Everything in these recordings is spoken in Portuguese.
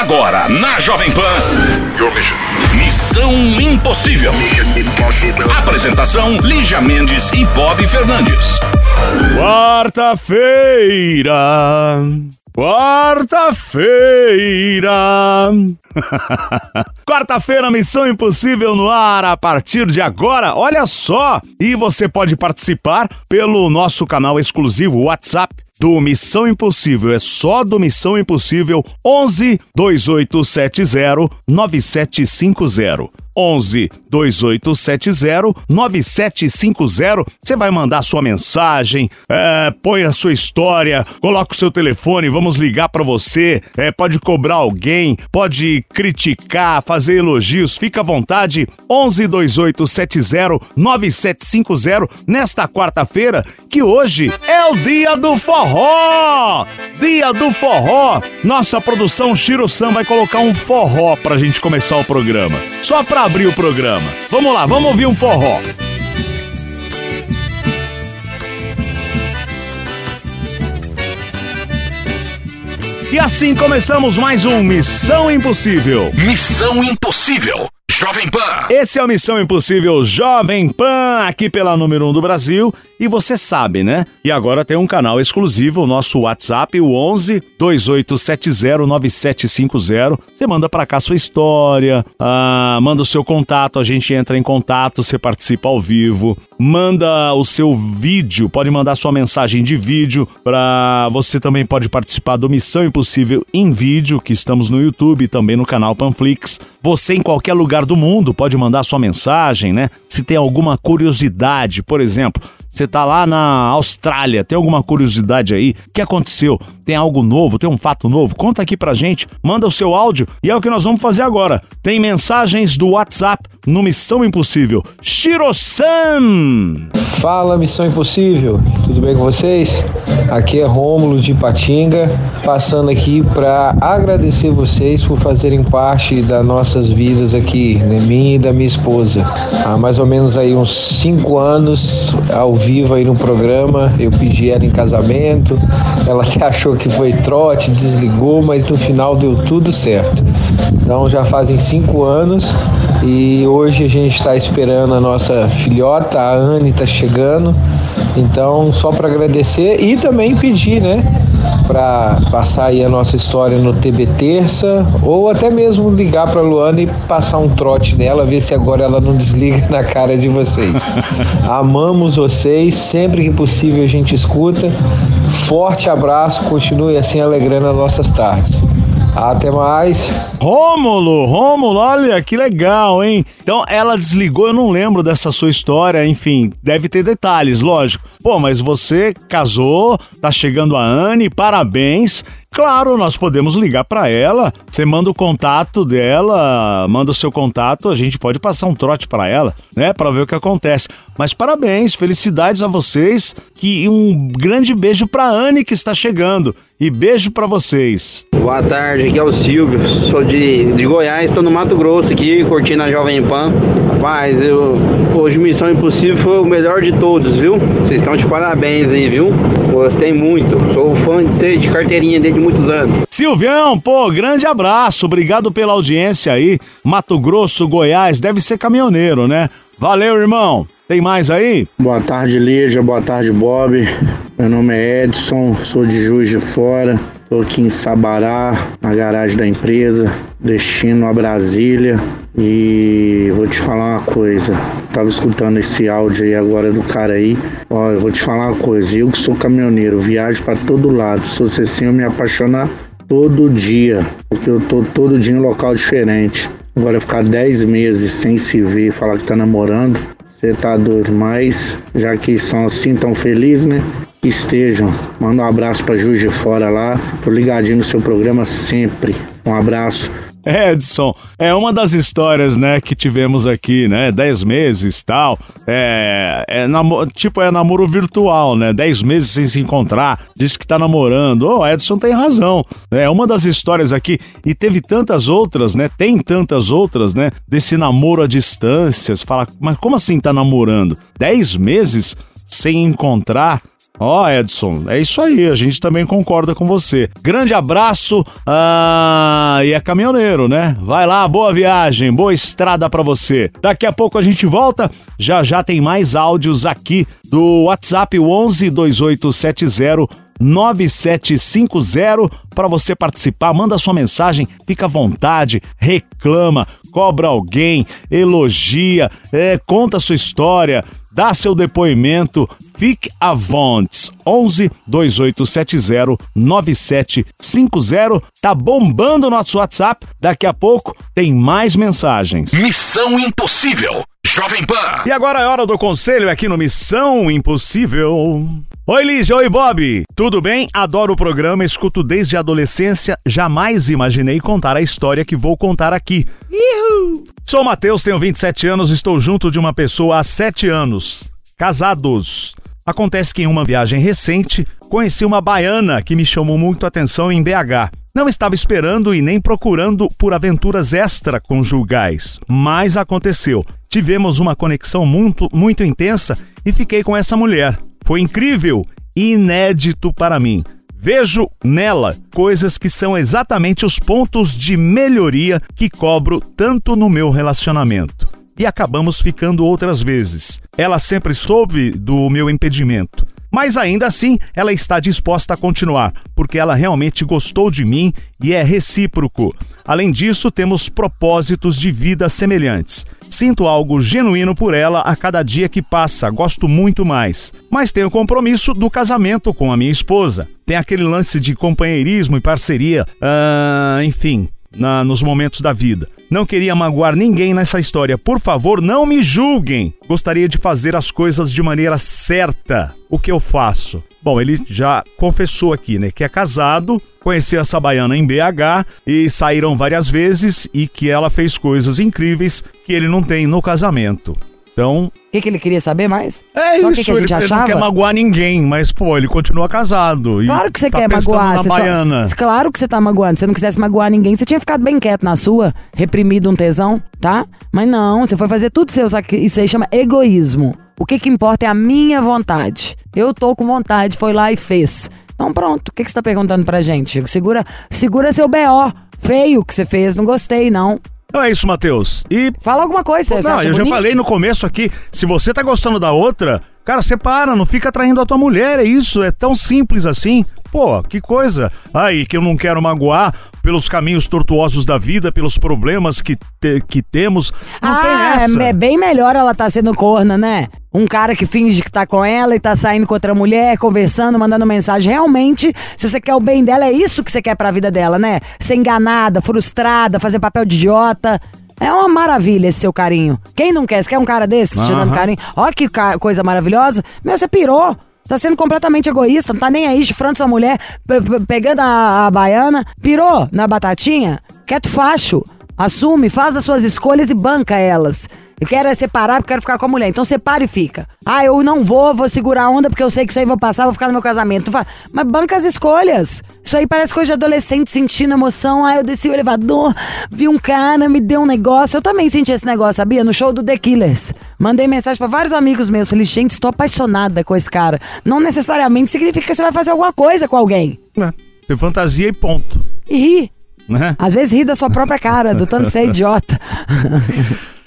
Agora, na Jovem Pan. Missão Impossível. Apresentação: Lígia Mendes e Bob Fernandes. Quarta-feira. Quarta-feira. Quarta-feira, Missão Impossível no ar a partir de agora. Olha só! E você pode participar pelo nosso canal exclusivo WhatsApp do Missão Impossível. É só do Missão Impossível 11 2870 9750. 11 2870 9750. Você vai mandar sua mensagem, é, põe a sua história, coloca o seu telefone, vamos ligar para você. É, pode cobrar alguém, pode criticar, fazer elogios, fica à vontade. 11 2870 9750 nesta quarta-feira, que hoje é o dia do forró. Dia do forró. Nossa produção Chiro Sam vai colocar um forró pra gente começar o programa. Só pra abrir o programa. Vamos lá, vamos ouvir um forró. E assim começamos mais um Missão Impossível. Missão Impossível. Jovem Pan. Esse é o Missão Impossível Jovem Pan, aqui pela número 1 um do Brasil. E você sabe, né? E agora tem um canal exclusivo, o nosso WhatsApp, o 11 2870 9750. Você manda para cá sua história, ah, manda o seu contato, a gente entra em contato, você participa ao vivo. Manda o seu vídeo, pode mandar sua mensagem de vídeo para você também pode participar do Missão Impossível em vídeo, que estamos no YouTube e também no canal Panflix. Você em qualquer lugar do mundo pode mandar sua mensagem, né? Se tem alguma curiosidade, por exemplo, você tá lá na Austrália, tem alguma curiosidade aí? O que aconteceu? Tem algo novo? Tem um fato novo? Conta aqui pra gente, manda o seu áudio e é o que nós vamos fazer agora. Tem mensagens do WhatsApp no Missão Impossível. Shiro-san! Fala Missão Impossível, tudo bem com vocês? Aqui é Rômulo de Patinga, passando aqui para agradecer vocês por fazerem parte das nossas vidas aqui, né, minha e da minha esposa. Há mais ou menos aí uns cinco anos ao vivo aí no programa, eu pedi ela em casamento, ela até achou que foi trote, desligou, mas no final deu tudo certo. Então já fazem cinco anos e hoje a gente está esperando a nossa filhota, a Anne está chegando. Então, só para agradecer e também pedir, né, para passar aí a nossa história no TB Terça ou até mesmo ligar para Luana e passar um trote nela, ver se agora ela não desliga na cara de vocês. Amamos vocês, sempre que possível a gente escuta. Forte abraço, continue assim alegrando as nossas tardes. Até mais. Rômulo, Rômulo, olha que legal, hein? Então ela desligou, eu não lembro dessa sua história, enfim, deve ter detalhes, lógico. Pô, mas você casou, tá chegando a Anne, parabéns. Claro, nós podemos ligar para ela. Você manda o contato dela, manda o seu contato, a gente pode passar um trote para ela, né, para ver o que acontece. Mas parabéns, felicidades a vocês, que um grande beijo para Anne que está chegando e beijo para vocês. Boa tarde, aqui é o Silvio, sou de, de Goiás, estou no Mato Grosso aqui, curtindo a Jovem Pan. Rapaz, eu, hoje Missão Impossível foi o melhor de todos, viu? Vocês estão de parabéns aí, viu? Gostei muito, sou fã de ser de carteirinha desde muitos anos. Silvião, pô, grande abraço, obrigado pela audiência aí. Mato Grosso, Goiás, deve ser caminhoneiro, né? Valeu, irmão. Tem mais aí? Boa tarde, Lígia. Boa tarde, Bob. Meu nome é Edson, sou de Juiz de Fora. Estou aqui em Sabará, na garagem da empresa, destino a Brasília. E vou te falar uma coisa. Tava escutando esse áudio aí agora do cara aí. Ó, eu vou te falar uma coisa. Eu que sou caminhoneiro, viajo para todo lado. Se você sim, eu me apaixonar todo dia, porque eu tô todo dia em um local diferente. Agora ficar 10 meses sem se ver, falar que tá namorando, você tá doido, mas já que são assim tão felizes, né? Que estejam. Manda um abraço pra Juiz de Fora lá. Tô ligadinho no seu programa sempre. Um abraço. Edson, é uma das histórias, né, que tivemos aqui, né? Dez meses tal. É, é tipo, é namoro virtual, né? Dez meses sem se encontrar, diz que tá namorando. Ô, oh, Edson tem razão. É uma das histórias aqui. E teve tantas outras, né? Tem tantas outras, né? Desse namoro à distância. Você fala, mas como assim tá namorando? Dez meses sem encontrar? Ó, Edson, é isso aí, a gente também concorda com você. Grande abraço ah, e é caminhoneiro, né? Vai lá, boa viagem, boa estrada para você. Daqui a pouco a gente volta, já já tem mais áudios aqui do WhatsApp 11 2870 9750 para você participar. Manda sua mensagem, fica à vontade, reclama, cobra alguém, elogia, é, conta sua história, dá seu depoimento. Fique à vontade. 11 2870 9750. Tá bombando o nosso WhatsApp. Daqui a pouco tem mais mensagens. Missão Impossível. Jovem Pan. E agora é hora do conselho aqui no Missão Impossível. Oi, Lígia. Oi, Bob. Tudo bem? Adoro o programa, escuto desde a adolescência. Jamais imaginei contar a história que vou contar aqui. Uhul. Sou Matheus, tenho 27 anos, estou junto de uma pessoa há 7 anos. Casados. Acontece que em uma viagem recente, conheci uma baiana que me chamou muito a atenção em BH. Não estava esperando e nem procurando por aventuras extraconjugais, mas aconteceu. Tivemos uma conexão muito, muito intensa e fiquei com essa mulher. Foi incrível e inédito para mim. Vejo nela coisas que são exatamente os pontos de melhoria que cobro tanto no meu relacionamento. E acabamos ficando outras vezes. Ela sempre soube do meu impedimento. Mas ainda assim, ela está disposta a continuar, porque ela realmente gostou de mim e é recíproco. Além disso, temos propósitos de vida semelhantes. Sinto algo genuíno por ela a cada dia que passa, gosto muito mais. Mas tenho compromisso do casamento com a minha esposa. Tem aquele lance de companheirismo e parceria, uh, enfim, na, nos momentos da vida. Não queria magoar ninguém nessa história. Por favor, não me julguem. Gostaria de fazer as coisas de maneira certa. O que eu faço? Bom, ele já confessou aqui, né, que é casado, conheceu essa baiana em BH e saíram várias vezes e que ela fez coisas incríveis que ele não tem no casamento. Então. O que, que ele queria saber mais? É Só isso, que que a gente ele, ele achava? não quer magoar ninguém, mas, pô, ele continua casado. Claro que você tá quer magoar. Na você só- baiana. Claro que você tá magoando. Se você não quisesse magoar ninguém, você tinha ficado bem quieto na sua, reprimido um tesão, tá? Mas não, você foi fazer tudo seu. só Isso aí chama egoísmo. O que que importa é a minha vontade. Eu tô com vontade, foi lá e fez. Então pronto, o que, que você tá perguntando pra gente? Segura, segura seu B.O. Feio que você fez, não gostei, não. Então é isso, Matheus. E Fala alguma coisa, você Não, eu já bonito? falei no começo aqui, se você tá gostando da outra, cara, separa, não fica traindo a tua mulher, é isso, é tão simples assim. Pô, que coisa. Aí, que eu não quero magoar pelos caminhos tortuosos da vida, pelos problemas que, te- que temos. Não ah, tem essa. é bem melhor ela tá sendo corna, né? Um cara que finge que tá com ela e tá saindo com outra mulher, conversando, mandando mensagem. Realmente, se você quer o bem dela, é isso que você quer pra vida dela, né? Ser enganada, frustrada, fazer papel de idiota. É uma maravilha esse seu carinho. Quem não quer? Você quer um cara desse te dando carinho? Ó que ca- coisa maravilhosa. Meu, você pirou. Tá sendo completamente egoísta, não tá nem aí chifrando sua mulher, pe- pe- pegando a, a baiana. Pirou na batatinha? Quieto facho. Assume, faz as suas escolhas e banca elas. Eu quero é separar porque quero ficar com a mulher. Então separa e fica. Ah, eu não vou, vou segurar a onda porque eu sei que isso aí vai passar, vou ficar no meu casamento. Fala, Mas banca as escolhas. Isso aí parece coisa de adolescente sentindo emoção. Ah, eu desci o elevador, vi um cara, me deu um negócio. Eu também senti esse negócio, sabia? No show do The Killers. Mandei mensagem pra vários amigos meus. Falei, gente, estou apaixonada com esse cara. Não necessariamente significa que você vai fazer alguma coisa com alguém. É, Tem fantasia e ponto. E ri. Né? Às vezes ri da sua própria cara, do tanto ser idiota.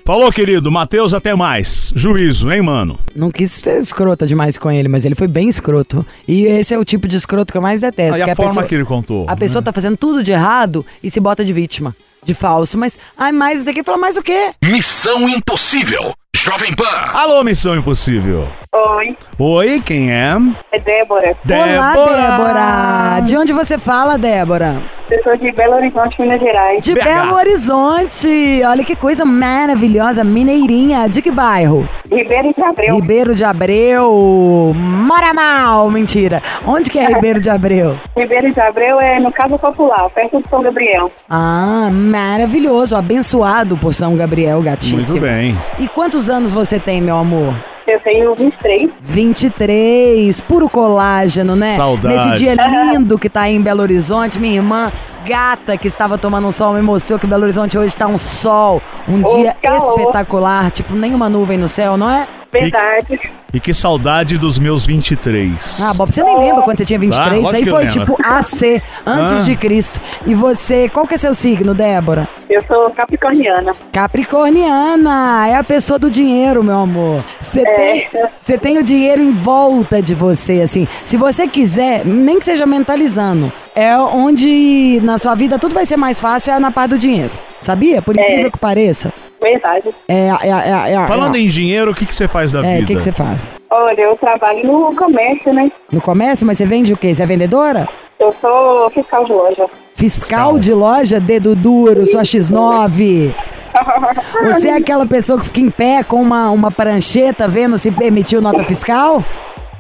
Falou, querido. Matheus, até mais. Juízo, hein, mano? Não quis ser escrota demais com ele, mas ele foi bem escroto. E esse é o tipo de escroto que eu mais detesto. Aí que a, forma pessoa, que ele contou. a pessoa tá fazendo tudo de errado e se bota de vítima, de falso. Mas, ai, mais isso aqui, fala mais o quê? Missão Impossível. Jovem Pan. Alô, Missão Impossível. Oi, Oi, quem é? é Débora. Olá, Débora! De onde você fala, Débora? Eu sou de Belo Horizonte, Minas Gerais. De BH. Belo Horizonte! Olha que coisa maravilhosa, mineirinha. De que bairro? Ribeiro de Abreu. Ribeiro de Abreu. Mora mal! Mentira. Onde que é Ribeiro de Abreu? Ribeiro de Abreu é no Casa Popular, perto do São Gabriel. Ah, maravilhoso. Abençoado por São Gabriel, gatíssimo. Muito bem. E quantos anos você tem, meu amor? Eu tenho 23. 23, puro colágeno, né? Saudade. Nesse dia lindo que tá aí em Belo Horizonte, minha irmã gata que estava tomando um sol me mostrou que Belo Horizonte hoje tá um sol, um Ô, dia calor. espetacular, tipo nenhuma nuvem no céu, não é? Verdade. E que saudade dos meus 23. Ah, Bob, você nem lembra quando você tinha 23? Ah, Isso lógico aí foi tipo AC, antes Ah. de Cristo. E você, qual que é seu signo, Débora? Eu sou capricorniana. Capricorniana, é a pessoa do dinheiro, meu amor. Você É. tem, você tem o dinheiro em volta de você, assim. Se você quiser, nem que seja mentalizando, é onde na sua vida tudo vai ser mais fácil, é na parte do dinheiro. Sabia? Por incrível que pareça. Verdade. É, é, é, é, Falando é, em dinheiro, o que, que você faz da É, vida? o que, que você faz? Olha, eu trabalho no comércio, né? No comércio, mas você vende o quê? Você é vendedora? Eu sou fiscal de loja. Fiscal de loja, dedo duro, sua X9. Você é aquela pessoa que fica em pé com uma, uma prancheta vendo se permitiu nota fiscal?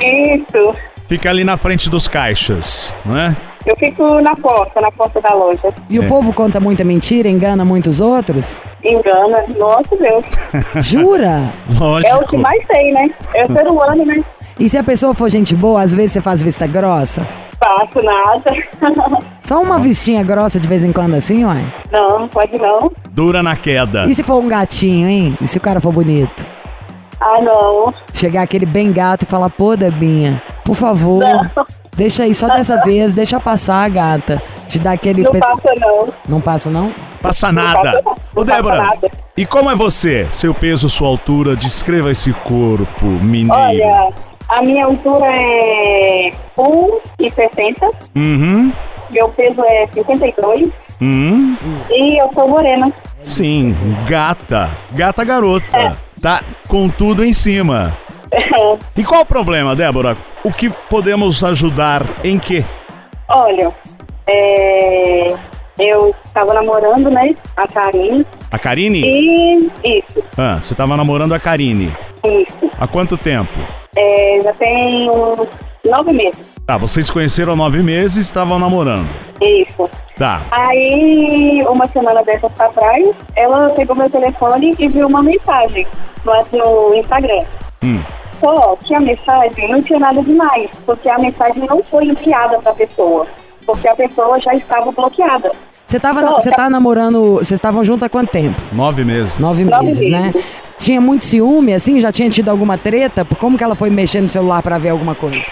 Isso. Fica ali na frente dos caixas, não é? Eu fico na porta, na porta da loja. E o É. povo conta muita mentira, engana muitos outros? Engana. Nossa, Deus. Jura? Lógico. É o que mais tem, né? É o ser humano, né? E se a pessoa for gente boa, às vezes você faz vista grossa? Faço nada. Só uma vistinha grossa de vez em quando assim, uai? não, pode não. Dura na queda. E se for um gatinho, hein? E se o cara for bonito? Ah, não. Chegar aquele bem gato e falar, pô, Debinha, por favor, Não. Deixa aí só dessa vez, deixa passar, gata. Te dá aquele... Não pes- passa, não. Não passa, não? Passa nada. passa não. Ô, Débora, passa nada. e como é você? Seu peso, sua altura, descreva esse corpo mineiro. Olha, a minha altura é 1,60. Uhum, Meu peso é 52. uhum. E eu sou morena. Sim, gata. Gata garota. Tá com tudo em cima. E qual o problema, Débora? O que podemos ajudar em quê? Olha, é, eu estava namorando, né? A Karine. A Karine? E isso, Ah, você tava namorando a Karine. isso. Há quanto tempo? É, já tem uns nove meses. Tá, vocês conheceram há nove meses e estavam namorando. Isso. Tá. Aí, uma semana dessas pra trás, ela pegou meu telefone e viu uma mensagem no, no Instagram. Hum. Só que a mensagem não tinha nada demais, porque a mensagem não foi enviada pra pessoa. Porque a pessoa já estava bloqueada. Você tava, Não, você tá- namorando, vocês estavam juntos há quanto tempo? Nove meses. Nove Nove meses, né? Tinha muito ciúme, assim? Já tinha tido alguma treta? Como que ela foi mexer no celular pra ver alguma coisa?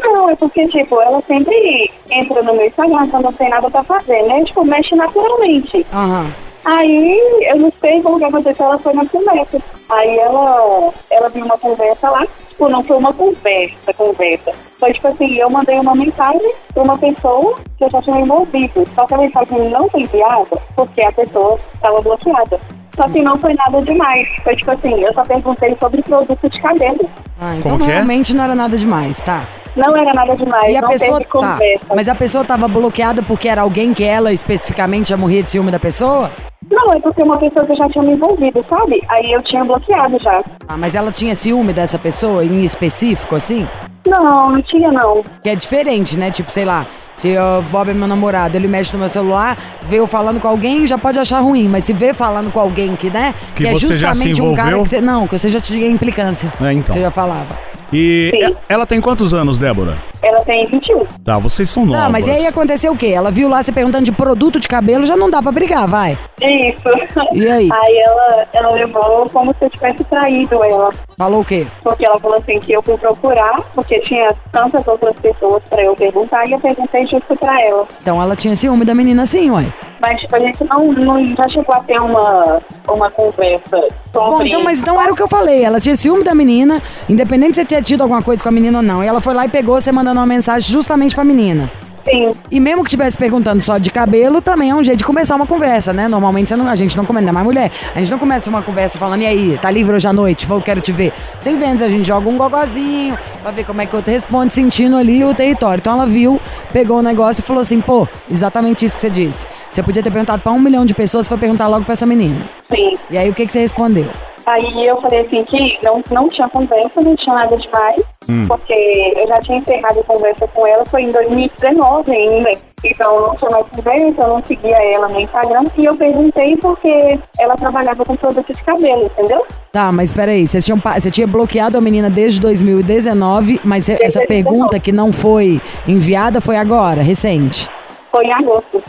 Não, é porque, tipo, ela sempre entra no meu Instagram quando não tem nada pra fazer, né? Tipo, mexe naturalmente. Aham. Aí, eu não sei como que aconteceu, ela foi na conversa. Aí ela, ela viu uma conversa lá, tipo, não foi uma conversa, conversa. Foi tipo assim, eu mandei uma mensagem pra uma pessoa que eu já tinha envolvido. Só que a mensagem não foi enviada porque a pessoa estava bloqueada. Só que não foi nada demais. Foi tipo assim, eu só perguntei sobre produto de cabelo. Ah, então Como é? realmente não era nada demais, tá? Não era nada demais, E a não pessoa teve tá. conversa. Mas a pessoa tava bloqueada porque era alguém que ela especificamente já morria de ciúme da pessoa? Não, é porque uma pessoa que eu já tinha me envolvido, sabe? Aí eu tinha bloqueado já. Ah, mas ela tinha ciúme dessa pessoa em específico, assim? Não, não tinha não. Que é diferente, né? Tipo, sei lá, se o Bob é meu namorado, ele mexe no meu celular, vê eu falando com alguém, já pode achar ruim. Mas se vê falando com alguém que, né? Que é você já se justamente um cara envolveu? que você. Não, que você já tinha implicância. É, então. Você já falava. E Sim. e- ela tem quantos anos, Débora? Ela tem 21. Tá, vocês são novas. Não, mas e aí aconteceu o quê? Ela viu lá você perguntando de produto de cabelo, já não dá pra brigar, vai. Isso. E aí? Aí ela, ela levou como se eu tivesse traído ela. Falou o quê? Porque ela falou assim que eu fui procurar, porque tinha tantas outras pessoas pra eu perguntar, e eu perguntei justo pra ela. Então ela tinha ciúme da menina sim, uai. Mas tipo, a gente não, não já chegou a ter uma, uma conversa sobre Bom, então, mas então era o que eu falei. Ela tinha ciúme da menina, independente se você tinha tido alguma coisa com a menina ou não. E ela foi lá e pegou você mandando uma mensagem justamente pra menina. Sim, E mesmo que tivesse perguntando só de cabelo, também é um jeito de começar uma conversa, né? Normalmente não- a gente não começa, ainda mais mulher. A gente não começa uma conversa falando, e aí, tá livre hoje à noite? Vou, quero te ver. Sem vendas, a gente joga um gogozinho pra ver como é que o outro responde, sentindo ali o território. Então ela viu, pegou o negócio e falou assim, pô, exatamente isso que você disse. Você podia ter perguntado pra um milhão de pessoas, foi perguntar logo pra essa menina. sim. E aí o que, que você respondeu? Aí eu falei assim que não, não tinha conversa, não tinha nada demais, porque eu já tinha encerrado a conversa com ela, foi em 2019 ainda. Então não tinha mais conversa, eu não seguia ela no Instagram. E eu perguntei porque ela trabalhava com produto de cabelo, entendeu? Tá, mas peraí, vocês tinham, pa- você tinha bloqueado a menina desde 2019, mas cê- essa 2019. pergunta que não foi enviada foi agora, recente. Foi em agosto.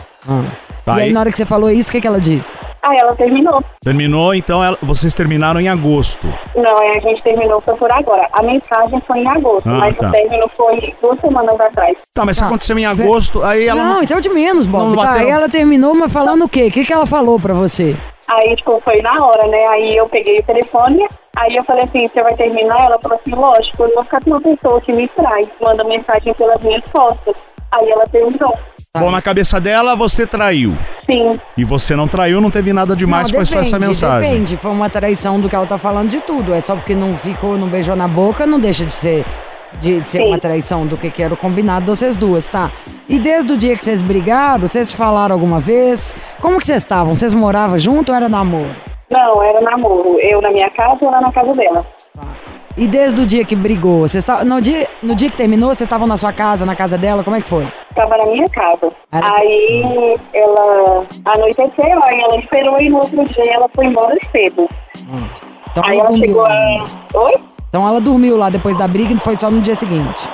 Tá e aí, aí. na hora que você falou isso, o que, que ela disse? Aí ela terminou. Terminou, então ela- vocês terminaram em agosto. Não, aí a gente terminou foi por agora. A mensagem foi em agosto, Ah, mas tá. o término foi duas semanas atrás. Tá, mas se Tá. aconteceu em agosto, aí ela não, não. isso é o de menos, Bob. não tá, bateu. aí ela terminou, mas falando o quê? O que, que ela falou pra você? Aí, tipo, foi na hora, né? Aí eu peguei o telefone, aí eu falei assim, você vai terminar? Ela falou assim, lógico, eu não vou ficar com uma pessoa que me traz, manda mensagem pelas minhas costas. Aí ela terminou. Bom, na cabeça dela, você traiu. Sim, E você não traiu, não teve nada demais, não, foi só essa mensagem. Depende, foi uma traição do que ela tá falando de tudo. É só porque não ficou, não beijou na boca, não deixa de ser, de, de ser Sim. uma traição do que, que era o combinado de vocês duas, tá? E desde o dia que vocês brigaram, vocês falaram alguma vez? Como que vocês estavam? Vocês moravam junto ou era namoro? não, era namoro. Eu na minha casa e ela na casa dela. E desde o dia que brigou, vocês estavam. No dia, no dia que terminou, vocês estavam na sua casa, na casa dela, como é que foi? Tava na minha casa. Era- Aí ela anoiteceu, aí ela esperou e no outro dia ela foi embora cedo. Então Aí ela ela dormiu. chegou lá. a. Oi? Então ela dormiu lá depois da briga e foi só no dia seguinte.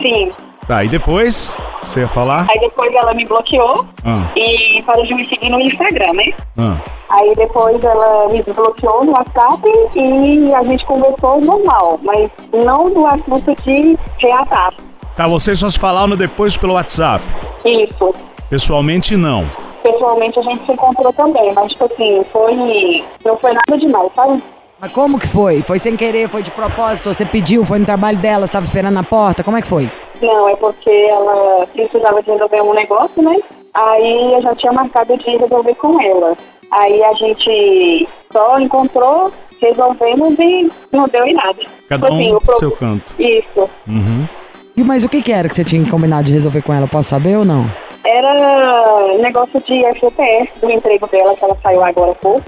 Sim. Tá, e depois, você ia falar? Aí depois ela me bloqueou Ah, e parou de me seguir no Instagram, né? ah. Aí depois ela me desbloqueou no WhatsApp e a gente conversou normal, mas não no assunto de reatar. Tá, vocês só se falaram depois pelo WhatsApp. Isso. Pessoalmente, não. Pessoalmente a gente se encontrou também, mas tipo assim, foi. Não foi nada demais, sabe? Mas como que foi? Foi sem querer, foi de propósito, você pediu, foi no trabalho dela, estava esperando na porta, como é que foi? Não, é porque ela precisava de resolver um negócio, né? Aí eu já tinha marcado de resolver com ela. Aí a gente só encontrou, resolvemos e não deu em nada. Cada Tipo assim, um o pro- seu canto. Isso. Uhum. E mas o que que era que você tinha combinado de resolver com ela? Posso saber ou não? Era negócio de FGTS do emprego dela, que ela saiu agora há pouco.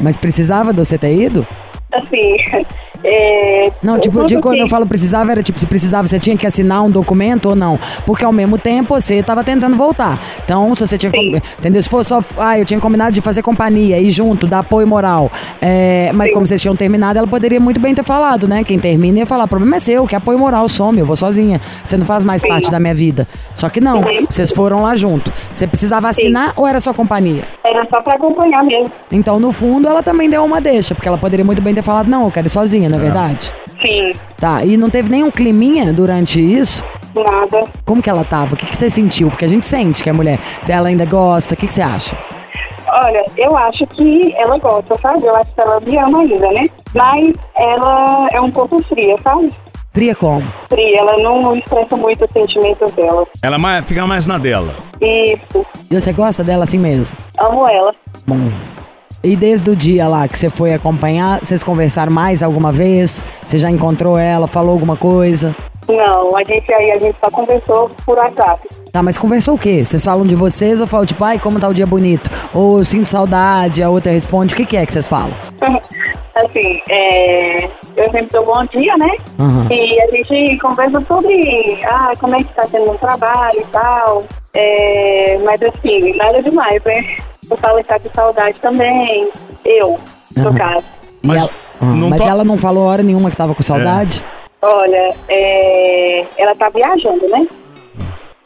Mas precisava de você ter ido? Assim, é, Não, tipo, tudo de quando que- eu falo precisava, era tipo, se precisava, você tinha que assinar um documento ou não. Porque ao mesmo tempo você tava tentando voltar. Então, se você tinha. Sim. Entendeu? Se for só. Ah, eu tinha combinado de fazer companhia, ir junto, dar apoio moral. É, mas Sim. como vocês tinham terminado, ela poderia muito bem ter falado, né? Quem termina ia falar: o problema é seu, que apoio moral some, eu vou sozinha. Você não faz mais Sim. parte da minha vida. Só que não, Uhum. vocês foram lá junto. Você precisava assinar ou era só companhia? Era só pra acompanhar mesmo. Então, no fundo, ela também deu uma deixa, porque ela poderia muito bem ter falado: não, eu quero ir sozinha, não é verdade? Sim, Tá, e não teve nenhum climinha durante isso? nada. Como que ela tava? O que, que você sentiu? Porque a gente sente que é mulher. Se ela ainda gosta, o que, que você acha? Olha, eu acho que ela gosta, sabe? Eu acho que ela me ama ainda, né? Mas ela é um pouco fria, sabe? Fria como? Fria, ela não expressa muito os sentimentos dela. Ela mais, fica mais na dela. Isso, E você gosta dela assim mesmo? amo ela. Bom. E desde o dia lá que você foi acompanhar, vocês conversaram mais alguma vez? Você já encontrou ela, falou alguma coisa? Não, a gente aí, a gente só conversou por WhatsApp. Tá, mas conversou o quê? Vocês falam de vocês ou falam tipo, ai, como tá o dia bonito? Ou sinto saudade, a outra responde, o que, que é que vocês falam? assim, é, eu sempre dou bom dia, né? Aham. E a gente conversa sobre ah, como é que tá sendo o trabalho e tal. É, mas assim, nada demais, né? Eu falo que tá com saudade também. Eu, no Aham. caso. Mas ela, Ah, não mas to- ela não falou hora nenhuma que tava com saudade? Olha, é, ela tá viajando, né?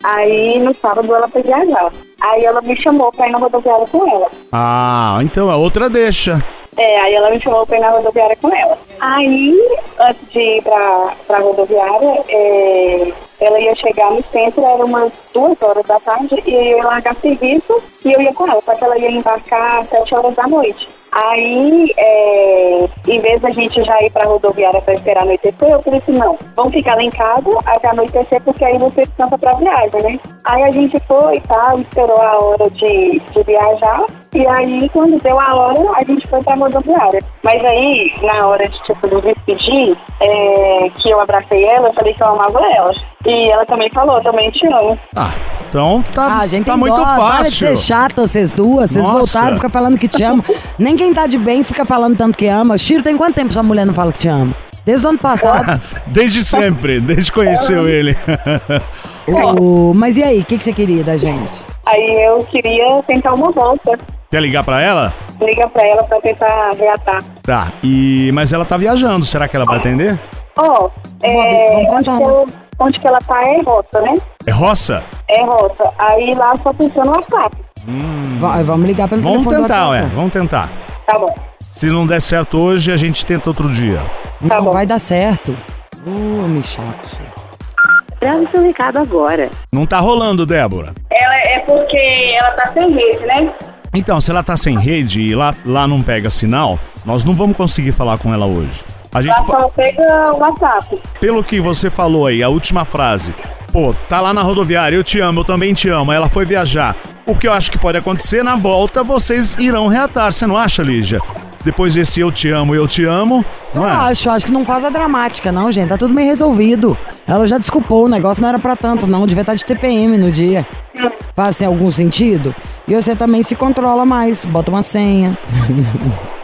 Aí no sábado ela foi viajar. Aí ela me chamou pra ir na rodoviária com ela. Ah, então a outra deixa. É, aí ela me chamou pra ir na rodoviária com ela. Aí, antes de ir pra, pra rodoviária, é, ela ia chegar no centro, era umas duas horas da tarde, e eu ia largar serviço e eu ia com ela, só que ela ia embarcar às sete horas da noite. Aí, é, em vez da gente já ir pra rodoviária pra esperar anoitecer, eu falei assim, não, vamos ficar lá em casa até anoitecer, porque aí você descansa pra viagem, né? Aí a gente foi e tal, esperou a hora de, de viajar, e aí quando deu a hora, a gente foi pra rodoviária. Mas aí, na hora de, tipo, de despedir, é, que eu abracei ela, eu falei que eu amava ela. E ela também falou, também te amo. Ah, então tá, Ah, gente, tá muito dó, Para de fácil. ser chata vocês duas. Vocês Nossa. voltaram, fica falando que te ama. Nem quem tá de bem fica falando tanto que ama. Chiro, tem quanto tempo sua mulher não fala que te ama? Desde o ano passado. Desde sempre, desde que conheceu ele. O- Mas e aí, o que, que você queria da gente? Aí eu queria tentar uma volta. Quer ligar pra ela? liga pra ela pra tentar reatar. Tá, e mas ela tá viajando, será que ela vai atender? Ó, é, vamos tentar, onde que ela tá é roça, né? É roça? É roça. Aí lá só funciona o WhatsApp. Vai, vamos ligar pelo Vamos telefone do tentar, ué, WhatsApp. vamos tentar. Tá bom. Se não der certo hoje, a gente tenta outro dia. Tá Não bom. vai dar certo. Uh, me chato. Grave seu recado agora. Não tá rolando, Débora. Ela é porque ela tá sem rede, né? Então, se ela tá sem rede e lá, lá não pega sinal, nós não vamos conseguir falar com ela hoje. A gente, só pega o WhatsApp. pelo que você falou aí, a última frase, pô, tá lá na rodoviária, eu te amo, eu também te amo, ela foi viajar. O que eu acho que pode acontecer, na volta vocês irão reatar, você não acha, Lígia? Depois desse eu te amo, eu te amo, não Eu é? acho, acho que não faz a dramática, não, gente. Tá tudo meio resolvido. Ela já desculpou, o negócio não era pra tanto, não. Devia estar de TPM no dia. Faz assim, algum sentido? E você também se controla mais, bota uma senha.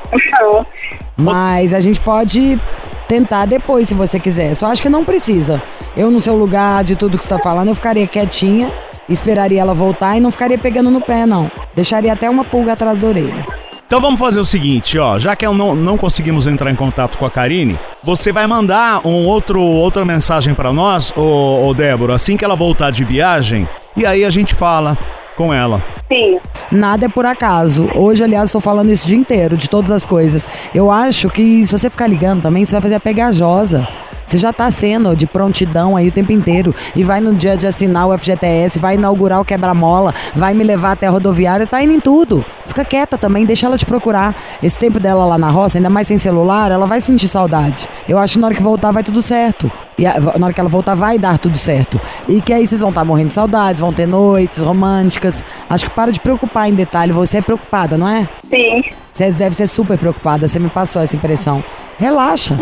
Mas a gente pode tentar depois, se você quiser. Só acho que não precisa. Eu, no seu lugar, de tudo que você tá falando, eu ficaria quietinha, esperaria ela voltar e não ficaria pegando no pé, não. Deixaria até uma pulga atrás da orelha. Então vamos fazer o seguinte, ó, já que eu não, não conseguimos entrar em contato com a Karine, você vai mandar um outro outra mensagem pra nós, ô, ô Débora, assim que ela voltar de viagem, e aí a gente fala com ela. sim. Nada é por acaso. Hoje, aliás, estou falando isso o dia inteiro, de todas as coisas. Eu acho que se você ficar ligando também, você vai fazer a pegajosa. Você já tá sendo de prontidão aí o tempo inteiro. E vai no dia de assinar o FGTS, vai inaugurar o quebra-mola, vai me levar até a rodoviária, tá indo em tudo. Fica quieta também, deixa ela te procurar. Esse tempo dela lá na roça, ainda mais sem celular, ela vai sentir saudade. Eu acho que na hora que voltar vai tudo certo. E a- na hora que ela voltar vai dar tudo certo. E que aí vocês vão estar morrendo de saudade, vão ter noites românticas. Acho que para de preocupar em detalhe. Você é preocupada, não é? Sim. Você deve ser super preocupada, você me passou essa impressão. Relaxa.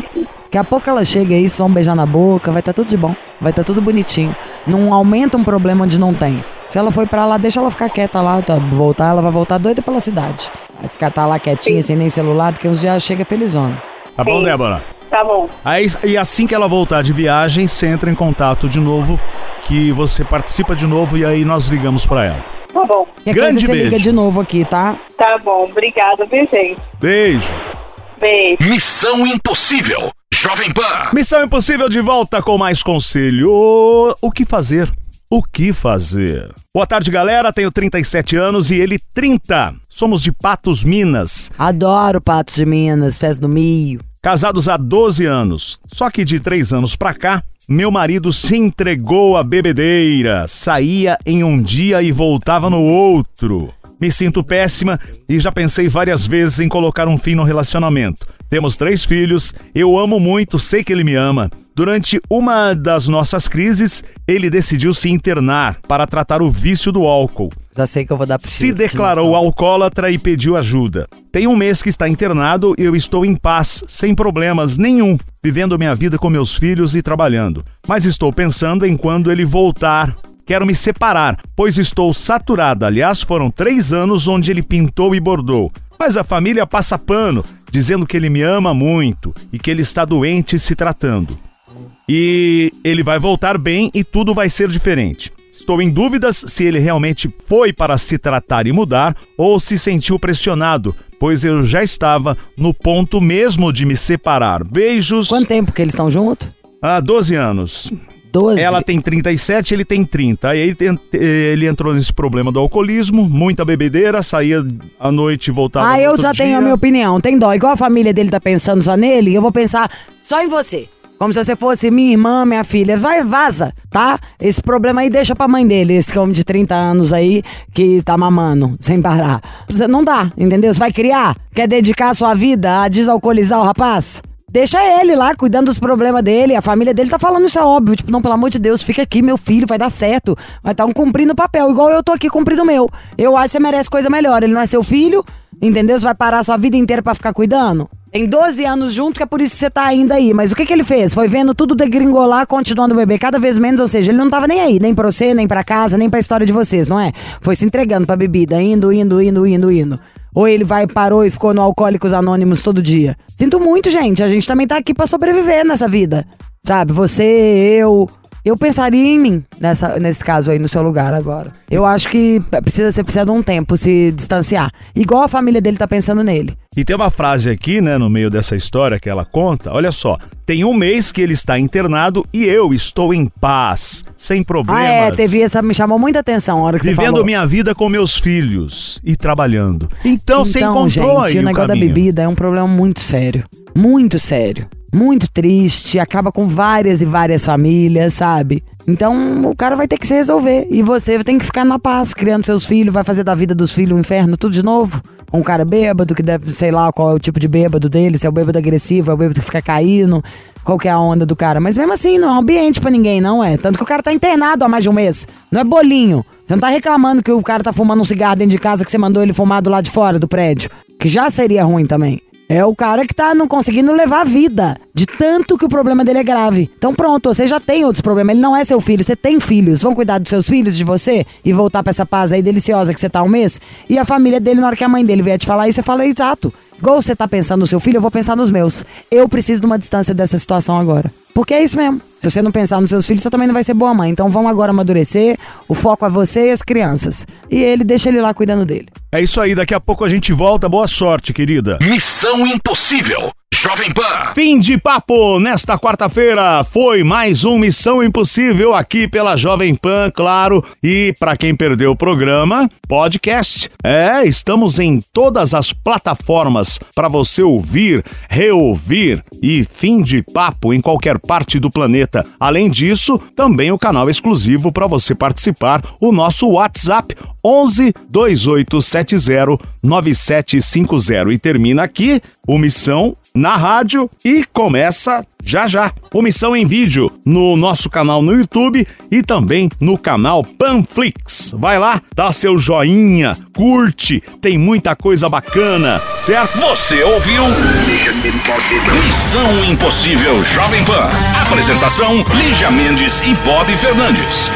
Daqui a pouco ela chega aí, só um beijar na boca, vai estar tudo de bom. Vai estar tudo bonitinho. Não aumenta um problema onde não tem. Se ela foi pra lá, deixa ela ficar quieta lá, tá? voltar, ela vai voltar doida pela cidade. Vai ficar tá lá quietinha, sem nem celular, porque uns dias ela chega felizona. Tá bom, Sim. Débora? Tá bom. Aí, e assim que ela voltar de viagem, você entra em contato de novo, que você participa de novo e aí nós ligamos pra ela. Tá bom. E Grande coisa você liga beijo. de novo aqui, tá? Tá bom. Obrigada, viu, gente? Beijo. Beijo. Missão Impossível. Jovem Pan. Missão Impossível de volta com mais conselho. O que fazer? O que fazer? Boa tarde, galera. Tenho 37 anos e ele 30. Somos de Patos, Minas. Adoro Patos de Minas, festa do Mio. Casados há 12 anos. Só que de três anos pra cá, meu marido se entregou à bebedeira. Saía em um dia e voltava no outro. Me sinto péssima e já pensei várias vezes em colocar um fim no relacionamento. Temos três filhos, eu amo muito, sei que ele me ama. Durante uma das nossas crises, ele decidiu se internar para tratar o vício do álcool. Já sei que eu vou dar Se declarou alcoólatra e pediu ajuda. Tem um mês que está internado e eu estou em paz, sem problemas nenhum, vivendo minha vida com meus filhos e trabalhando. Mas estou pensando em quando ele voltar. Quero me separar, pois estou saturada. Aliás, foram três anos onde ele pintou e bordou. Mas a família passa pano, dizendo que ele me ama muito e que ele está doente se tratando. E ele vai voltar bem e tudo vai ser diferente. Estou em dúvidas se ele realmente foi para se tratar e mudar ou se sentiu pressionado, pois eu já estava no ponto mesmo de me separar. Beijos. Quanto tempo que eles estão juntos? Há 12 anos. 12. Ela tem 37, ele tem 30. Aí ele, ele entrou nesse problema do alcoolismo, muita bebedeira, saía à noite e voltava Ah, eu já tenho dia. a minha opinião. Tem dó. Igual a família dele tá pensando só nele, eu vou pensar só em você. Como se você fosse minha irmã, minha filha. Vai, vaza, tá? Esse problema aí deixa pra mãe dele, esse homem de 30 anos aí que tá mamando sem parar. Não dá, entendeu? Você vai criar? Quer dedicar a sua vida a desalcoolizar o rapaz? Deixa ele lá cuidando dos problemas dele. A família dele tá falando isso é óbvio. Tipo, não, pelo amor de Deus, fica aqui, meu filho, vai dar certo. Vai estar um cumprindo o papel, igual eu tô aqui cumprindo o meu. Eu acho que você merece coisa melhor. Ele não é seu filho, entendeu? Você vai parar a sua vida inteira pra ficar cuidando? Tem 12 anos junto, que é por isso que você tá ainda aí. Mas o que que ele fez? Foi vendo tudo degringolar, continuando o bebê cada vez menos, ou seja, ele não tava nem aí, nem pra você, nem pra casa, nem pra história de vocês, não é? Foi se entregando pra bebida, indo, indo, indo, indo, indo. Ou ele vai, parou e ficou no Alcoólicos Anônimos todo dia. Sinto muito, gente. A gente também tá aqui pra sobreviver nessa vida. Sabe? Você, eu. Eu pensaria em mim nessa, nesse caso aí, no seu lugar agora. Eu acho que precisa, você precisa de um tempo se distanciar. Igual a família dele tá pensando nele. E tem uma frase aqui, né, no meio dessa história que ela conta. Olha só, tem um mês que ele está internado e eu estou em paz, sem problemas. Ah, é, teve essa, me chamou muita atenção a hora que você Vivendo falou. minha vida com meus filhos e trabalhando. Então, você encontrou gente, aí o o negócio da bebida é um problema muito sério. Muito sério. Muito triste, acaba com várias e várias famílias, sabe? Então o cara vai ter que se resolver. E você tem que ficar na paz, criando seus filhos, vai fazer da vida dos filhos um inferno, tudo de novo. Um cara bêbado, que deve, sei lá qual é o tipo de bêbado dele, se é o bêbado agressivo, é o bêbado que fica caindo, qual que é a onda do cara. Mas mesmo assim, não é ambiente pra ninguém, não é. Tanto que o cara tá internado há mais de um mês. Não é bolinho. Você não tá reclamando que o cara tá fumando um cigarro dentro de casa que você mandou ele fumar do lado de fora do prédio. Que já seria ruim também. É o cara que tá não conseguindo levar a vida. De tanto que o problema dele é grave. Então pronto, você já tem outros problemas. Ele não é seu filho, você tem filhos. Vão cuidar dos seus filhos, de você? E voltar pra essa paz aí deliciosa que você tá há um mês? E a família dele, na hora que a mãe dele vier te falar isso, você fala, exato. Igual você tá pensando no seu filho, eu vou pensar nos meus. Eu preciso de uma distância dessa situação agora. Porque é isso mesmo. Se você não pensar nos seus filhos, você também não vai ser boa mãe. Então vamos agora amadurecer. O foco é você e as crianças. E ele deixa ele lá cuidando dele. É isso aí, daqui a pouco a gente volta. Boa sorte, querida. Missão Impossível. Jovem Pan. Fim de papo nesta quarta-feira. Foi mais um Missão Impossível aqui pela Jovem Pan, claro. E para quem perdeu o programa, podcast. É, estamos em todas as plataformas para você ouvir, reouvir e fim de papo em qualquer parte do planeta. Além disso, também o canal exclusivo para você participar, o nosso WhatsApp 11 2870 9750 e termina aqui o Missão na rádio e começa já já. O Missão em vídeo no nosso canal no YouTube e também no canal Panflix. Vai lá, dá seu joinha, curte, tem muita coisa bacana, certo? Você ouviu? Missão Impossível Jovem Pan. Apresentação: Lígia Mendes e Bob Fernandes.